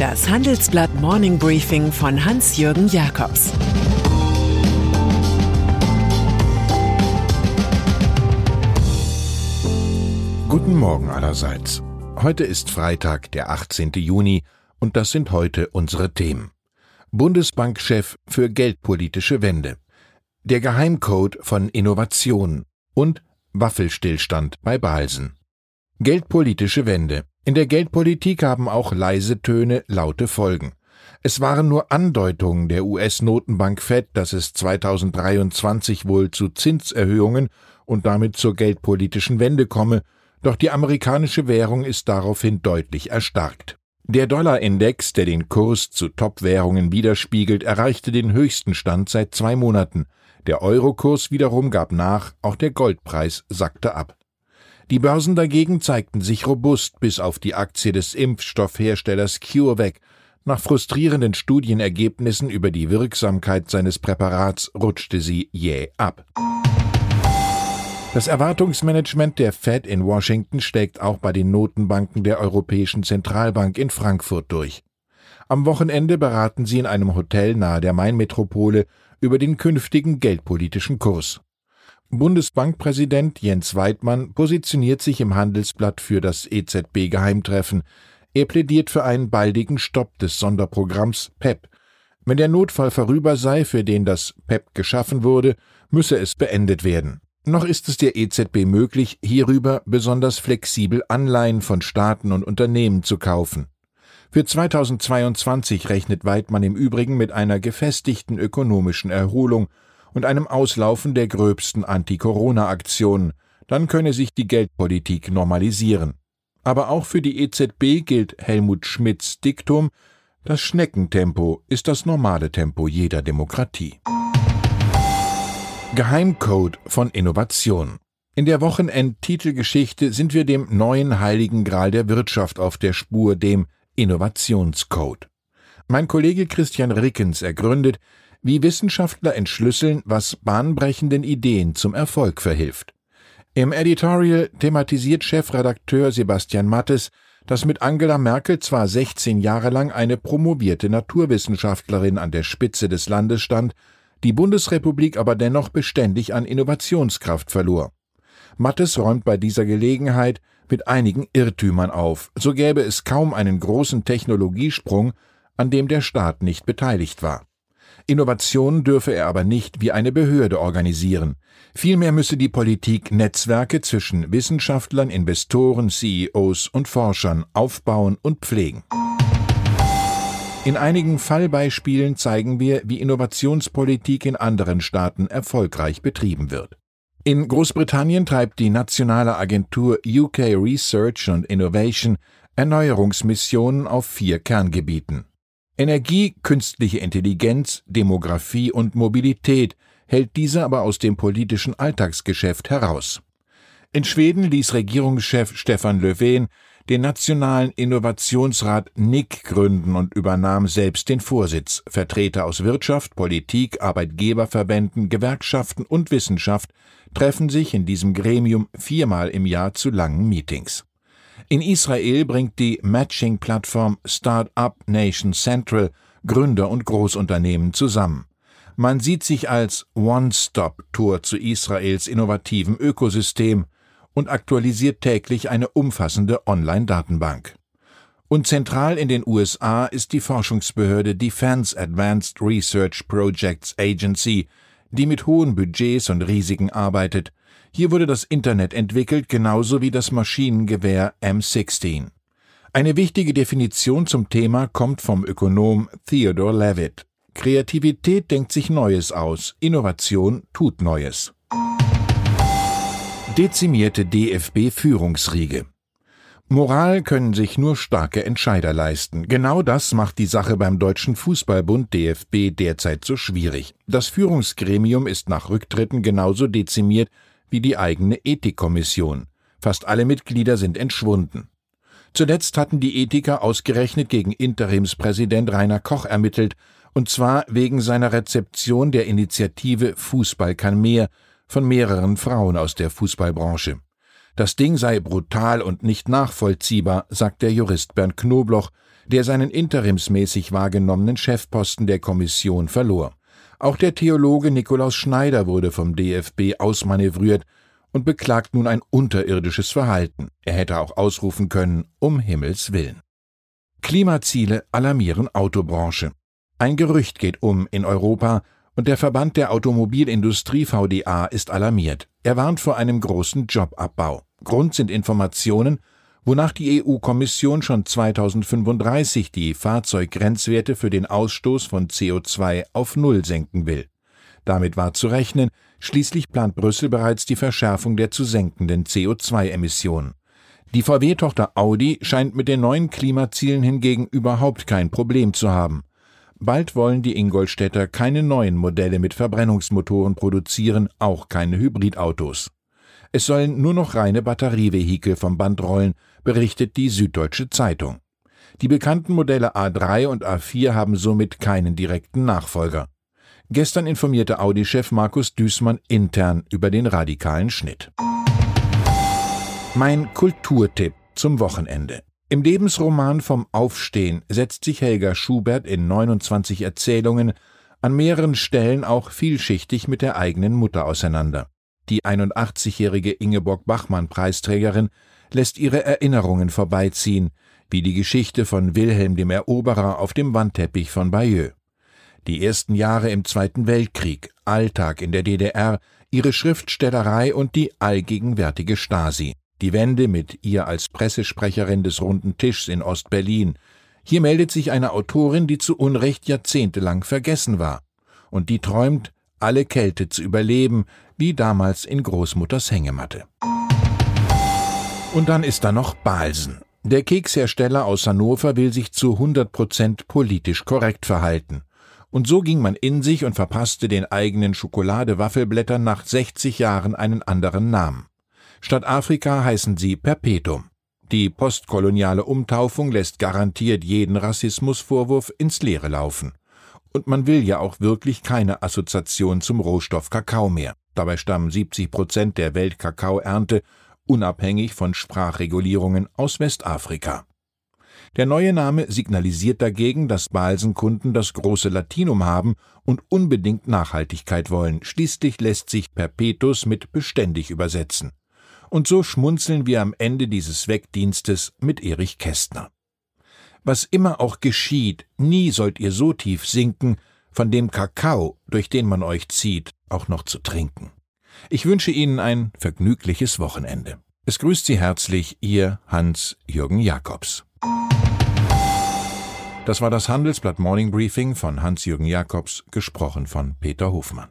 Das Handelsblatt Morning Briefing von Hans-Jürgen Jakobs Guten Morgen allerseits. Heute ist Freitag, der 18. Juni, und das sind heute unsere Themen. Bundesbankchef für geldpolitische Wende, der Geheimcode von Innovation und Waffelstillstand bei Balsen. Geldpolitische Wende. In der Geldpolitik haben auch leise Töne laute Folgen. Es waren nur Andeutungen der US-Notenbank Fed, dass es 2023 wohl zu Zinserhöhungen und damit zur geldpolitischen Wende komme, doch die amerikanische Währung ist daraufhin deutlich erstarkt. Der Dollarindex, der den Kurs zu Top-Währungen widerspiegelt, erreichte den höchsten Stand seit zwei Monaten. Der Eurokurs wiederum gab nach, auch der Goldpreis sackte ab. Die Börsen dagegen zeigten sich robust bis auf die Aktie des Impfstoffherstellers CureVac. Nach frustrierenden Studienergebnissen über die Wirksamkeit seines Präparats rutschte sie jäh ab. Das Erwartungsmanagement der Fed in Washington steckt auch bei den Notenbanken der Europäischen Zentralbank in Frankfurt durch. Am Wochenende beraten sie in einem Hotel nahe der Mainmetropole über den künftigen geldpolitischen Kurs. Bundesbankpräsident Jens Weidmann positioniert sich im Handelsblatt für das EZB-Geheimtreffen. Er plädiert für einen baldigen Stopp des Sonderprogramms PEP. Wenn der Notfall vorüber sei, für den das PEP geschaffen wurde, müsse es beendet werden. Noch ist es der EZB möglich, hierüber besonders flexibel Anleihen von Staaten und Unternehmen zu kaufen. Für 2022 rechnet Weidmann im Übrigen mit einer gefestigten ökonomischen Erholung und einem Auslaufen der gröbsten Anti-Corona-Aktionen, dann könne sich die Geldpolitik normalisieren. Aber auch für die EZB gilt Helmut Schmidts Diktum, das Schneckentempo ist das normale Tempo jeder Demokratie. Geheimcode von Innovation. In der Wochenend-Titelgeschichte sind wir dem neuen heiligen Gral der Wirtschaft auf der Spur, dem Innovationscode. Mein Kollege Christian Rickens ergründet, wie Wissenschaftler entschlüsseln, was bahnbrechenden Ideen zum Erfolg verhilft. Im Editorial thematisiert Chefredakteur Sebastian Mattes, dass mit Angela Merkel zwar 16 Jahre lang eine promovierte Naturwissenschaftlerin an der Spitze des Landes stand, die Bundesrepublik aber dennoch beständig an Innovationskraft verlor. Mattes räumt bei dieser Gelegenheit mit einigen Irrtümern auf, so gäbe es kaum einen großen Technologiesprung, an dem der Staat nicht beteiligt war. Innovation dürfe er aber nicht wie eine Behörde organisieren. Vielmehr müsse die Politik Netzwerke zwischen Wissenschaftlern, Investoren, CEOs und Forschern aufbauen und pflegen. In einigen Fallbeispielen zeigen wir, wie Innovationspolitik in anderen Staaten erfolgreich betrieben wird. In Großbritannien treibt die nationale Agentur UK Research and Innovation Erneuerungsmissionen auf vier Kerngebieten. Energie, künstliche Intelligenz, Demografie und Mobilität hält diese aber aus dem politischen Alltagsgeschäft heraus. In Schweden ließ Regierungschef Stefan Löfven den Nationalen Innovationsrat NIC gründen und übernahm selbst den Vorsitz. Vertreter aus Wirtschaft, Politik, Arbeitgeberverbänden, Gewerkschaften und Wissenschaft treffen sich in diesem Gremium viermal im Jahr zu langen Meetings. In Israel bringt die Matching-Plattform Startup Nation Central Gründer und Großunternehmen zusammen. Man sieht sich als One-Stop-Tour zu Israels innovativem Ökosystem und aktualisiert täglich eine umfassende Online-Datenbank. Und zentral in den USA ist die Forschungsbehörde Defense Advanced Research Projects Agency, die mit hohen Budgets und Risiken arbeitet hier wurde das Internet entwickelt, genauso wie das Maschinengewehr M16. Eine wichtige Definition zum Thema kommt vom Ökonom Theodore Levitt. Kreativität denkt sich Neues aus, Innovation tut Neues. Dezimierte DFB-Führungsriege. Moral können sich nur starke Entscheider leisten. Genau das macht die Sache beim Deutschen Fußballbund DFB derzeit so schwierig. Das Führungsgremium ist nach Rücktritten genauso dezimiert wie die eigene Ethikkommission. Fast alle Mitglieder sind entschwunden. Zuletzt hatten die Ethiker ausgerechnet gegen Interimspräsident Rainer Koch ermittelt, und zwar wegen seiner Rezeption der Initiative Fußball kann mehr von mehreren Frauen aus der Fußballbranche. Das Ding sei brutal und nicht nachvollziehbar, sagt der Jurist Bernd Knobloch, der seinen interimsmäßig wahrgenommenen Chefposten der Kommission verlor. Auch der Theologe Nikolaus Schneider wurde vom DFB ausmanövriert und beklagt nun ein unterirdisches Verhalten. Er hätte auch ausrufen können, um Himmels willen. Klimaziele alarmieren Autobranche. Ein Gerücht geht um in Europa, und der Verband der Automobilindustrie VDA ist alarmiert. Er warnt vor einem großen Jobabbau. Grund sind Informationen, wonach die EU-Kommission schon 2035 die Fahrzeuggrenzwerte für den Ausstoß von CO2 auf Null senken will. Damit war zu rechnen, schließlich plant Brüssel bereits die Verschärfung der zu senkenden CO2-Emissionen. Die VW-Tochter Audi scheint mit den neuen Klimazielen hingegen überhaupt kein Problem zu haben. Bald wollen die Ingolstädter keine neuen Modelle mit Verbrennungsmotoren produzieren, auch keine Hybridautos. Es sollen nur noch reine Batterievehikel vom Band rollen, berichtet die Süddeutsche Zeitung. Die bekannten Modelle A3 und A4 haben somit keinen direkten Nachfolger. Gestern informierte Audi-Chef Markus Düßmann intern über den radikalen Schnitt. Mein Kulturtipp zum Wochenende. Im Lebensroman vom Aufstehen setzt sich Helga Schubert in 29 Erzählungen an mehreren Stellen auch vielschichtig mit der eigenen Mutter auseinander. Die 81-jährige Ingeborg Bachmann Preisträgerin lässt ihre Erinnerungen vorbeiziehen, wie die Geschichte von Wilhelm dem Eroberer auf dem Wandteppich von Bayeux. Die ersten Jahre im Zweiten Weltkrieg, Alltag in der DDR, ihre Schriftstellerei und die allgegenwärtige Stasi. Die Wende mit ihr als Pressesprecherin des Runden Tischs in Ostberlin. Hier meldet sich eine Autorin, die zu Unrecht jahrzehntelang vergessen war und die träumt, alle Kälte zu überleben, wie damals in Großmutters Hängematte. Und dann ist da noch Balsen. Der Kekshersteller aus Hannover will sich zu 100 Prozent politisch korrekt verhalten. Und so ging man in sich und verpasste den eigenen Schokolade-Waffelblättern nach 60 Jahren einen anderen Namen. Statt Afrika heißen sie Perpetuum. Die postkoloniale Umtaufung lässt garantiert jeden Rassismusvorwurf ins Leere laufen. Und man will ja auch wirklich keine Assoziation zum Rohstoff Kakao mehr. Dabei stammen 70 Prozent der Weltkakaoernte unabhängig von Sprachregulierungen aus Westafrika. Der neue Name signalisiert dagegen, dass Balsenkunden das große Latinum haben und unbedingt Nachhaltigkeit wollen. Schließlich lässt sich Perpetus mit beständig übersetzen. Und so schmunzeln wir am Ende dieses Wegdienstes mit Erich Kästner. Was immer auch geschieht, nie sollt ihr so tief sinken, von dem Kakao, durch den man euch zieht, auch noch zu trinken. Ich wünsche Ihnen ein vergnügliches Wochenende. Es grüßt Sie herzlich Ihr Hans-Jürgen Jakobs. Das war das Handelsblatt Morning Briefing von Hans-Jürgen Jakobs, gesprochen von Peter Hofmann.